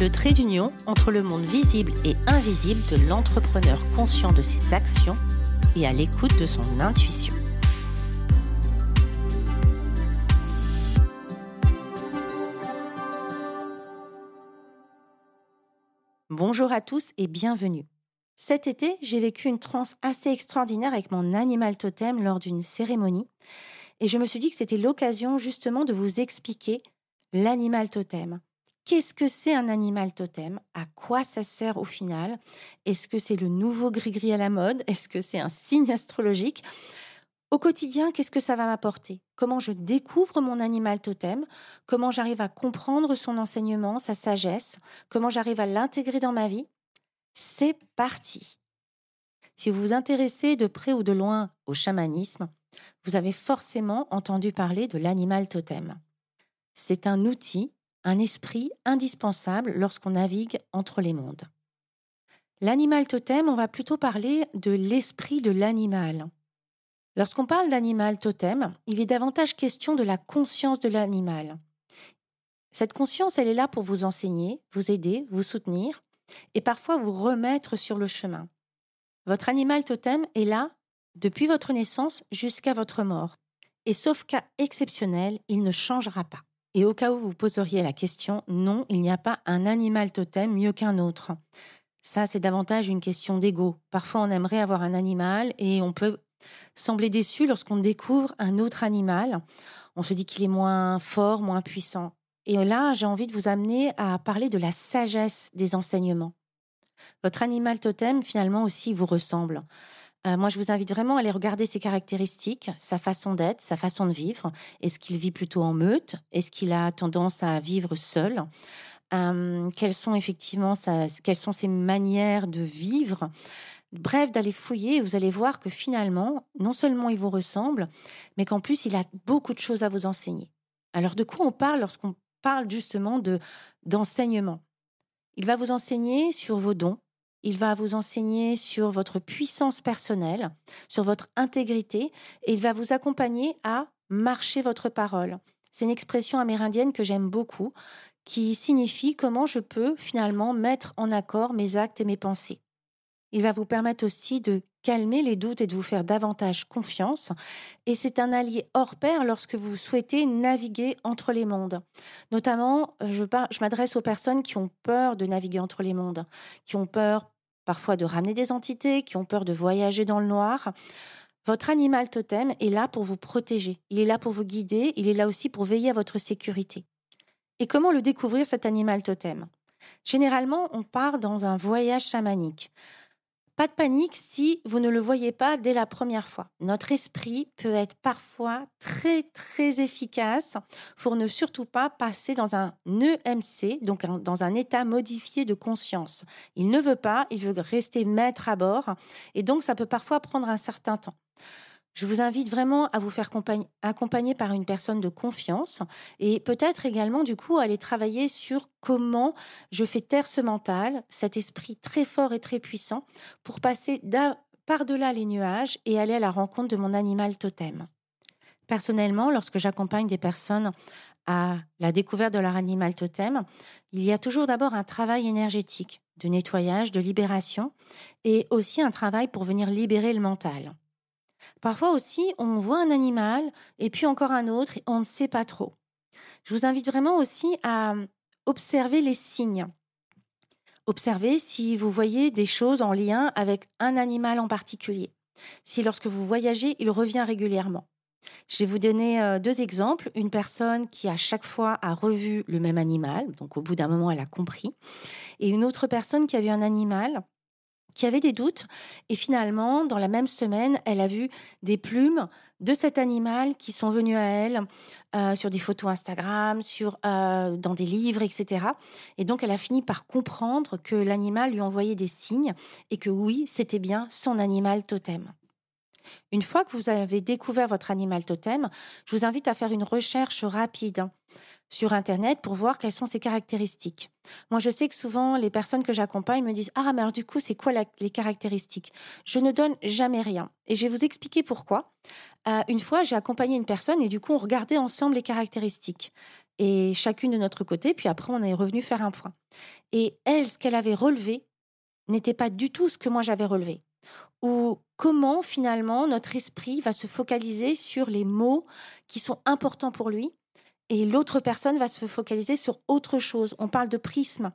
le trait d'union entre le monde visible et invisible de l'entrepreneur conscient de ses actions et à l'écoute de son intuition. Bonjour à tous et bienvenue. Cet été, j'ai vécu une transe assez extraordinaire avec mon animal totem lors d'une cérémonie et je me suis dit que c'était l'occasion justement de vous expliquer l'animal totem. Qu'est-ce que c'est un animal totem? À quoi ça sert au final? Est-ce que c'est le nouveau gris-gris à la mode? Est-ce que c'est un signe astrologique? Au quotidien, qu'est-ce que ça va m'apporter? Comment je découvre mon animal totem? Comment j'arrive à comprendre son enseignement, sa sagesse? Comment j'arrive à l'intégrer dans ma vie? C'est parti! Si vous vous intéressez de près ou de loin au chamanisme, vous avez forcément entendu parler de l'animal totem. C'est un outil un esprit indispensable lorsqu'on navigue entre les mondes. L'animal totem, on va plutôt parler de l'esprit de l'animal. Lorsqu'on parle d'animal totem, il est davantage question de la conscience de l'animal. Cette conscience, elle est là pour vous enseigner, vous aider, vous soutenir et parfois vous remettre sur le chemin. Votre animal totem est là depuis votre naissance jusqu'à votre mort. Et sauf cas exceptionnel, il ne changera pas. Et au cas où vous poseriez la question, non, il n'y a pas un animal totem mieux qu'un autre. Ça, c'est davantage une question d'ego. Parfois, on aimerait avoir un animal et on peut sembler déçu lorsqu'on découvre un autre animal. On se dit qu'il est moins fort, moins puissant. Et là, j'ai envie de vous amener à parler de la sagesse des enseignements. Votre animal totem, finalement, aussi vous ressemble. Euh, moi, je vous invite vraiment à aller regarder ses caractéristiques, sa façon d'être, sa façon de vivre. Est-ce qu'il vit plutôt en meute? Est-ce qu'il a tendance à vivre seul? Euh, Quelles sont effectivement quelles sont ses manières de vivre? Bref, d'aller fouiller, vous allez voir que finalement, non seulement il vous ressemble, mais qu'en plus, il a beaucoup de choses à vous enseigner. Alors, de quoi on parle lorsqu'on parle justement de d'enseignement? Il va vous enseigner sur vos dons, il va vous enseigner sur votre puissance personnelle, sur votre intégrité, et il va vous accompagner à marcher votre parole. C'est une expression amérindienne que j'aime beaucoup, qui signifie comment je peux finalement mettre en accord mes actes et mes pensées. Il va vous permettre aussi de calmer les doutes et de vous faire davantage confiance. Et c'est un allié hors pair lorsque vous souhaitez naviguer entre les mondes. Notamment, je, je m'adresse aux personnes qui ont peur de naviguer entre les mondes, qui ont peur parfois de ramener des entités, qui ont peur de voyager dans le noir. Votre animal totem est là pour vous protéger, il est là pour vous guider, il est là aussi pour veiller à votre sécurité. Et comment le découvrir, cet animal totem? Généralement, on part dans un voyage chamanique. Pas de panique si vous ne le voyez pas dès la première fois. Notre esprit peut être parfois très très efficace pour ne surtout pas passer dans un EMC, donc dans un état modifié de conscience. Il ne veut pas, il veut rester maître à bord et donc ça peut parfois prendre un certain temps. Je vous invite vraiment à vous faire accompagner par une personne de confiance et peut-être également du coup aller travailler sur comment je fais taire ce mental, cet esprit très fort et très puissant pour passer par-delà les nuages et aller à la rencontre de mon animal totem. Personnellement, lorsque j'accompagne des personnes à la découverte de leur animal totem, il y a toujours d'abord un travail énergétique de nettoyage, de libération et aussi un travail pour venir libérer le mental. Parfois aussi, on voit un animal et puis encore un autre et on ne sait pas trop. Je vous invite vraiment aussi à observer les signes. Observez si vous voyez des choses en lien avec un animal en particulier. Si lorsque vous voyagez, il revient régulièrement. Je vais vous donner euh, deux exemples. Une personne qui à chaque fois a revu le même animal, donc au bout d'un moment elle a compris, et une autre personne qui a vu un animal avait des doutes. Et finalement, dans la même semaine, elle a vu des plumes de cet animal qui sont venues à elle euh, sur des photos Instagram, sur, euh, dans des livres, etc. Et donc, elle a fini par comprendre que l'animal lui envoyait des signes et que oui, c'était bien son animal totem. Une fois que vous avez découvert votre animal totem, je vous invite à faire une recherche rapide sur Internet pour voir quelles sont ses caractéristiques. Moi, je sais que souvent, les personnes que j'accompagne me disent Ah, mais alors du coup, c'est quoi les caractéristiques? Je ne donne jamais rien. Et je vais vous expliquer pourquoi. Euh, une fois, j'ai accompagné une personne et du coup, on regardait ensemble les caractéristiques. Et chacune de notre côté, puis après, on est revenu faire un point. Et elle, ce qu'elle avait relevé n'était pas du tout ce que moi j'avais relevé ou comment finalement notre esprit va se focaliser sur les mots qui sont importants pour lui et l'autre personne va se focaliser sur autre chose. On parle de prisme,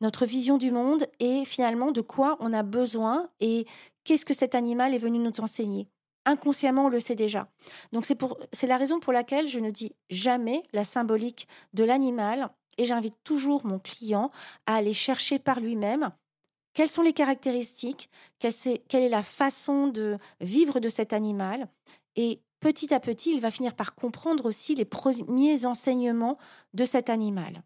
notre vision du monde et finalement de quoi on a besoin et qu'est-ce que cet animal est venu nous enseigner. Inconsciemment, on le sait déjà. Donc c'est c'est la raison pour laquelle je ne dis jamais la symbolique de l'animal et j'invite toujours mon client à aller chercher par lui-même quelles sont les caractéristiques quelle est la façon de vivre de cet animal Et petit à petit, il va finir par comprendre aussi les premiers enseignements de cet animal.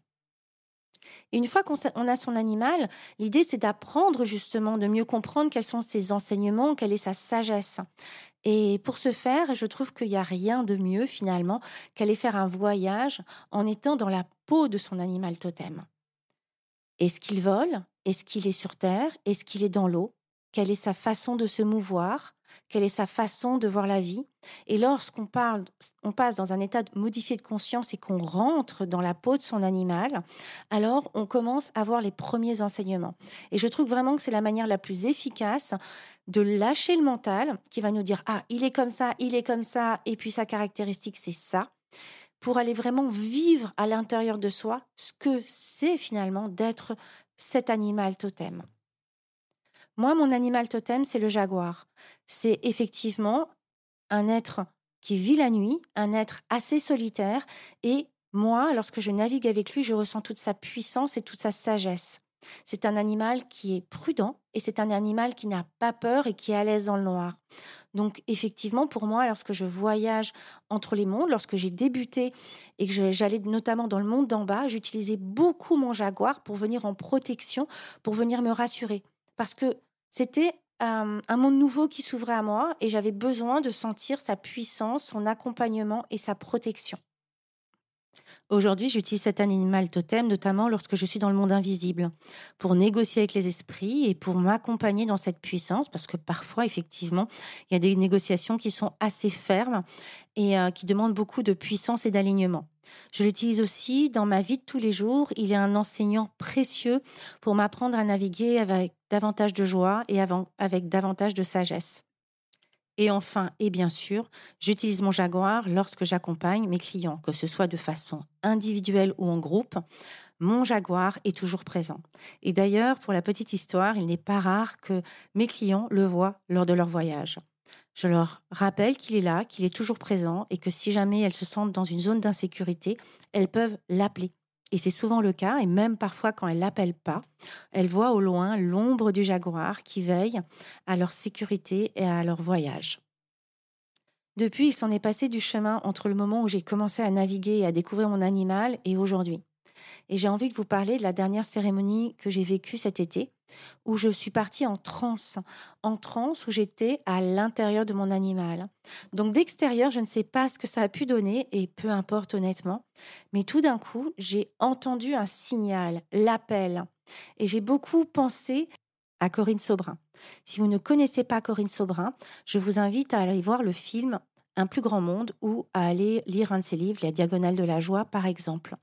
Et une fois qu'on a son animal, l'idée c'est d'apprendre justement, de mieux comprendre quels sont ses enseignements, quelle est sa sagesse. Et pour ce faire, je trouve qu'il n'y a rien de mieux finalement qu'aller faire un voyage en étant dans la peau de son animal totem. Est-ce qu'il vole? Est-ce qu'il est sur Terre? Est-ce qu'il est dans l'eau? Quelle est sa façon de se mouvoir Quelle est sa façon de voir la vie Et lorsqu'on parle, on passe dans un état modifié de conscience et qu'on rentre dans la peau de son animal, alors on commence à voir les premiers enseignements. Et je trouve vraiment que c'est la manière la plus efficace de lâcher le mental qui va nous dire ah il est comme ça, il est comme ça, et puis sa caractéristique c'est ça pour aller vraiment vivre à l'intérieur de soi ce que c'est finalement d'être cet animal totem. Moi, mon animal totem, c'est le jaguar. C'est effectivement un être qui vit la nuit, un être assez solitaire, et moi, lorsque je navigue avec lui, je ressens toute sa puissance et toute sa sagesse. C'est un animal qui est prudent et c'est un animal qui n'a pas peur et qui est à l'aise dans le noir. Donc effectivement, pour moi, lorsque je voyage entre les mondes, lorsque j'ai débuté et que j'allais notamment dans le monde d'en bas, j'utilisais beaucoup mon jaguar pour venir en protection, pour venir me rassurer. Parce que c'était un monde nouveau qui s'ouvrait à moi et j'avais besoin de sentir sa puissance, son accompagnement et sa protection. Aujourd'hui, j'utilise cet animal totem notamment lorsque je suis dans le monde invisible, pour négocier avec les esprits et pour m'accompagner dans cette puissance, parce que parfois, effectivement, il y a des négociations qui sont assez fermes et euh, qui demandent beaucoup de puissance et d'alignement. Je l'utilise aussi dans ma vie de tous les jours. Il est un enseignant précieux pour m'apprendre à naviguer avec davantage de joie et avec davantage de sagesse. Et enfin, et bien sûr, j'utilise mon Jaguar lorsque j'accompagne mes clients, que ce soit de façon individuelle ou en groupe. Mon Jaguar est toujours présent. Et d'ailleurs, pour la petite histoire, il n'est pas rare que mes clients le voient lors de leur voyage. Je leur rappelle qu'il est là, qu'il est toujours présent et que si jamais elles se sentent dans une zone d'insécurité, elles peuvent l'appeler et c'est souvent le cas, et même parfois quand elles l'appellent pas, elles voient au loin l'ombre du jaguar qui veille à leur sécurité et à leur voyage. Depuis, il s'en est passé du chemin entre le moment où j'ai commencé à naviguer et à découvrir mon animal et aujourd'hui. Et j'ai envie de vous parler de la dernière cérémonie que j'ai vécue cet été, où je suis partie en transe, en transe où j'étais à l'intérieur de mon animal. Donc d'extérieur, je ne sais pas ce que ça a pu donner, et peu importe honnêtement, mais tout d'un coup, j'ai entendu un signal, l'appel, et j'ai beaucoup pensé à Corinne Sobrin. Si vous ne connaissez pas Corinne Sobrin, je vous invite à aller voir le film un plus grand monde ou à aller lire un de ses livres, La Diagonale de la Joie, par exemple.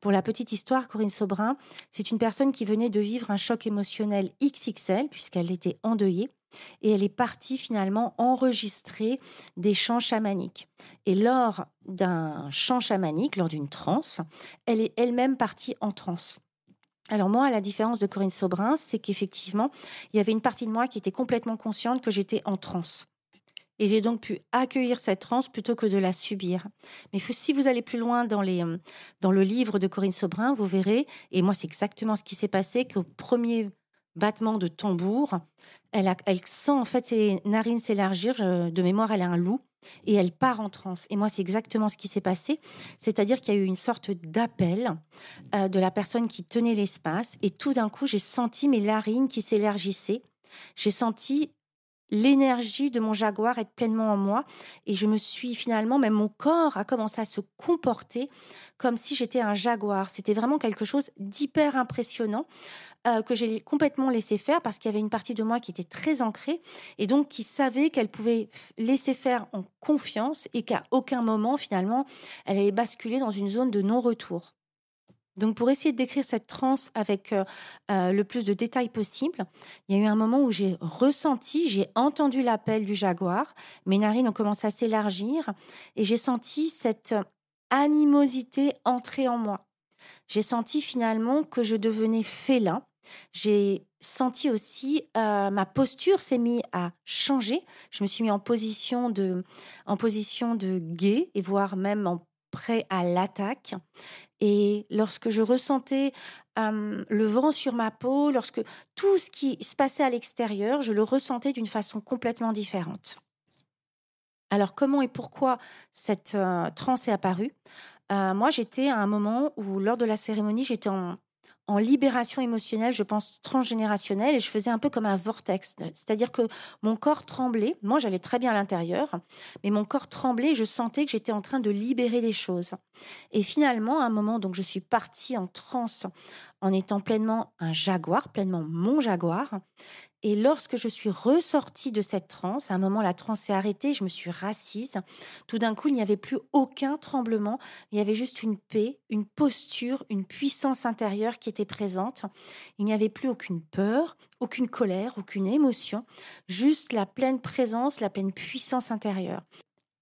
Pour la petite histoire, Corinne Sobrin, c'est une personne qui venait de vivre un choc émotionnel XXL, puisqu'elle était endeuillée, et elle est partie finalement enregistrer des chants chamaniques. Et lors d'un chant chamanique, lors d'une transe, elle est elle-même partie en transe. Alors moi, à la différence de Corinne Sobrin, c'est qu'effectivement, il y avait une partie de moi qui était complètement consciente que j'étais en transe. Et j'ai donc pu accueillir cette transe plutôt que de la subir. Mais si vous allez plus loin dans, les, euh, dans le livre de Corinne Sobrin, vous verrez, et moi c'est exactement ce qui s'est passé, qu'au premier battement de tambour. Elle, sent en fait ses narines s'élargir. De mémoire, elle a un loup et elle part en transe. Et moi, c'est exactement ce qui s'est passé. C'est-à-dire qu'il y a eu une sorte d'appel euh, de la personne qui tenait l'espace. Et tout d'un coup, j'ai senti mes narines qui s'élargissaient. J'ai senti l'énergie de mon jaguar être pleinement en moi et je me suis finalement, même mon corps a commencé à se comporter comme si j'étais un jaguar. C'était vraiment quelque chose d'hyper impressionnant euh, que j'ai complètement laissé faire parce qu'il y avait une partie de moi qui était très ancrée et donc qui savait qu'elle pouvait laisser faire en confiance et qu'à aucun moment finalement elle allait basculer dans une zone de non-retour. Donc, pour essayer de décrire cette transe avec euh, euh, le plus de détails possible, il y a eu un moment où j'ai ressenti, j'ai entendu l'appel du jaguar, mes narines ont commencé à s'élargir et j'ai senti cette animosité entrer en moi. J'ai senti finalement que je devenais félin. J'ai senti aussi euh, ma posture s'est mise à changer. Je me suis mis en position de, en position de guet et voire même en prêt à l'attaque. Et lorsque je ressentais le vent sur ma peau, lorsque tout ce qui se passait à l'extérieur, je le ressentais d'une façon complètement différente. Alors comment et pourquoi cette transe est apparue? Moi, j'étais à un moment où, lors de la cérémonie, j'étais en, en libération émotionnelle, je pense transgénérationnelle, et je faisais un peu comme un vortex. C'est-à-dire que mon corps tremblait, moi j'allais très bien à l'intérieur, mais mon corps tremblait et je sentais que j'étais en train de libérer des choses. Et finalement, à un moment, donc je suis partie en transe en étant pleinement un jaguar, pleinement mon jaguar. Et lorsque je suis ressortie de cette transe, à un moment, la transe s'est arrêtée, je me suis rassise. Tout d'un coup, il n'y avait plus aucun tremblement. Il y avait juste une paix, une posture, une puissance intérieure qui était présente. Il n'y avait plus aucune peur, aucune colère, aucune émotion, juste la pleine présence, la pleine puissance intérieure.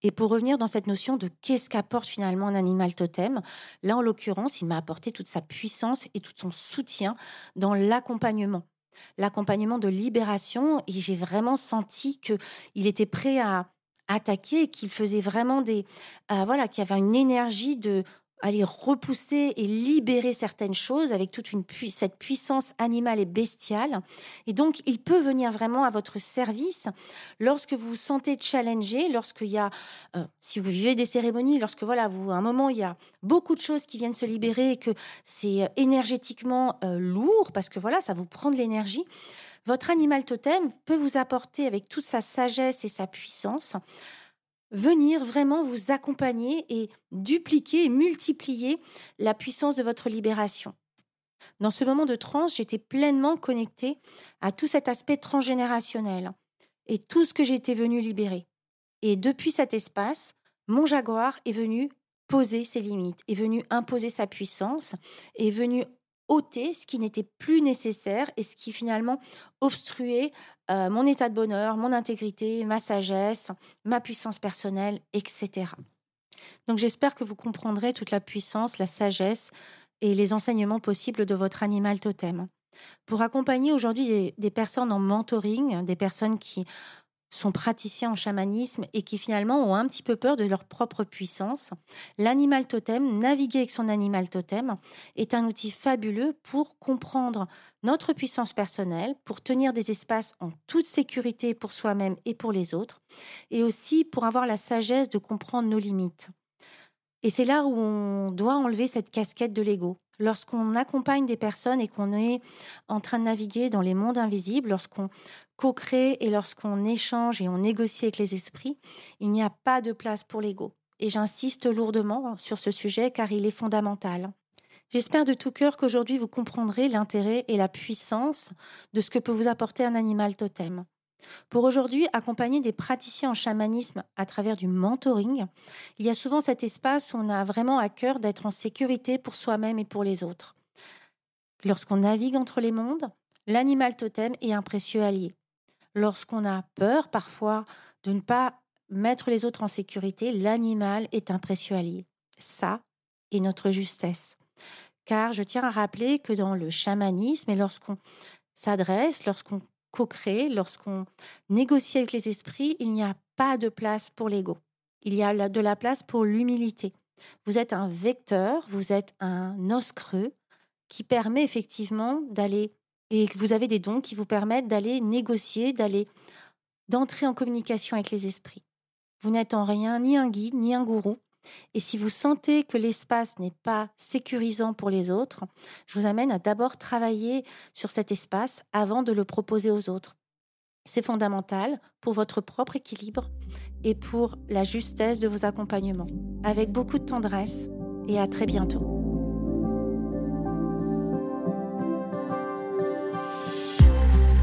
Et pour revenir dans cette notion de qu'est-ce qu'apporte finalement un animal totem, là en l'occurrence, il m'a apporté toute sa puissance et tout son soutien dans l'accompagnement l'accompagnement de libération et j'ai vraiment senti que il était prêt à attaquer, qu'il faisait vraiment des euh, voilà, qu'il y avait une énergie de aller repousser et libérer certaines choses avec toute une cette puissance animale et bestiale. Et donc, il peut venir vraiment à votre service lorsque vous vous sentez challengé, lorsqu'il y a, euh, si vous vivez des cérémonies, lorsque voilà, vous, à un moment, il y a beaucoup de choses qui viennent se libérer et que c'est euh, énergétiquement euh, lourd parce que voilà, ça vous prend de l'énergie. Votre animal totem peut vous apporter avec toute sa sagesse et sa puissance venir vraiment vous accompagner et dupliquer et multiplier la puissance de votre libération. Dans ce moment de transe, j'étais pleinement connectée à tout cet aspect transgénérationnel et tout ce que j'étais venu libérer. Et depuis cet espace, mon jaguar est venu poser ses limites, est venu imposer sa puissance, est venu ôter ce qui n'était plus nécessaire et ce qui finalement obstruait euh, mon état de bonheur, mon intégrité, ma sagesse, ma puissance personnelle, etc. Donc j'espère que vous comprendrez toute la puissance, la sagesse et les enseignements possibles de votre animal totem. Pour accompagner aujourd'hui des, personnes en mentoring, des personnes qui sont praticiens en chamanisme et qui finalement ont un petit peu peur de leur propre puissance, l'animal totem, naviguer avec son animal totem, est un outil fabuleux pour comprendre notre puissance personnelle, pour tenir des espaces en toute sécurité pour soi-même et pour les autres, et aussi pour avoir la sagesse de comprendre nos limites. Et c'est là où on doit enlever cette casquette de l'ego. Lorsqu'on accompagne des personnes et qu'on est en train de naviguer dans les mondes invisibles, lorsqu'on co-crée et lorsqu'on échange et on négocie avec les esprits, il n'y a pas de place pour l'ego. Et j'insiste lourdement sur ce sujet car il est fondamental. J'espère de tout cœur qu'aujourd'hui vous comprendrez l'intérêt et la puissance de ce que peut vous apporter un animal totem. Pour aujourd'hui accompagner des praticiens en chamanisme à travers du mentoring, il y a souvent cet espace où on a vraiment à cœur d'être en sécurité pour soi-même et pour les autres. Lorsqu'on navigue entre les mondes, l'animal totem est un précieux allié. Lorsqu'on a peur parfois de ne pas mettre les autres en sécurité, l'animal est un précieux allié. Ça est notre justesse car je tiens à rappeler que dans le chamanisme et lorsqu'on s'adresse, lorsqu'on co-crée, lorsqu'on négocie avec les esprits, il n'y a pas de place pour l'ego. Il y a de la place pour l'humilité. Vous êtes un vecteur, vous êtes un os creux qui permet effectivement d'aller et vous avez des dons qui vous permettent d'aller négocier, d'aller d'entrer en communication avec les esprits. Vous n'êtes en rien ni un guide, ni un gourou. Et si vous sentez que l'espace n'est pas sécurisant pour les autres, je vous amène à d'abord travailler sur cet espace avant de le proposer aux autres. C'est fondamental pour votre propre équilibre et pour la justesse de vos accompagnements. Avec beaucoup de tendresse et à très bientôt.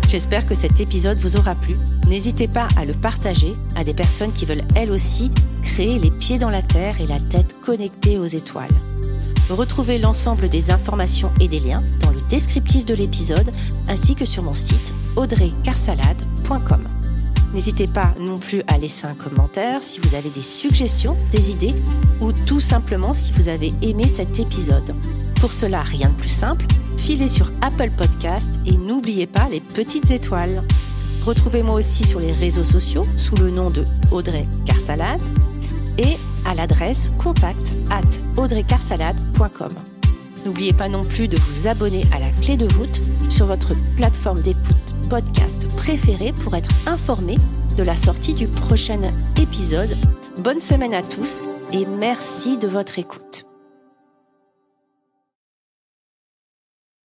J'espère que cet épisode vous aura plu. N'hésitez pas à le partager à des personnes qui veulent elles aussi créer les pieds dans la terre et la tête connectée aux étoiles. Retrouvez l'ensemble des informations et des liens dans le descriptif de l'épisode ainsi que sur mon site audreycarsalade.com. N'hésitez pas non plus à laisser un commentaire si vous avez des suggestions, des idées ou tout simplement si vous avez aimé cet épisode. Pour cela, rien de plus simple, filez sur Apple Podcast et n'oubliez pas les petites étoiles. Retrouvez-moi aussi sur les réseaux sociaux sous le nom de Audrey Carsalade et à l'adresse contact at audreycarsalade.com. N'oubliez pas non plus de vous abonner à la clé de voûte sur votre plateforme d'écoute podcast préférée pour être informé de la sortie du prochain épisode. Bonne semaine à tous et merci de votre écoute.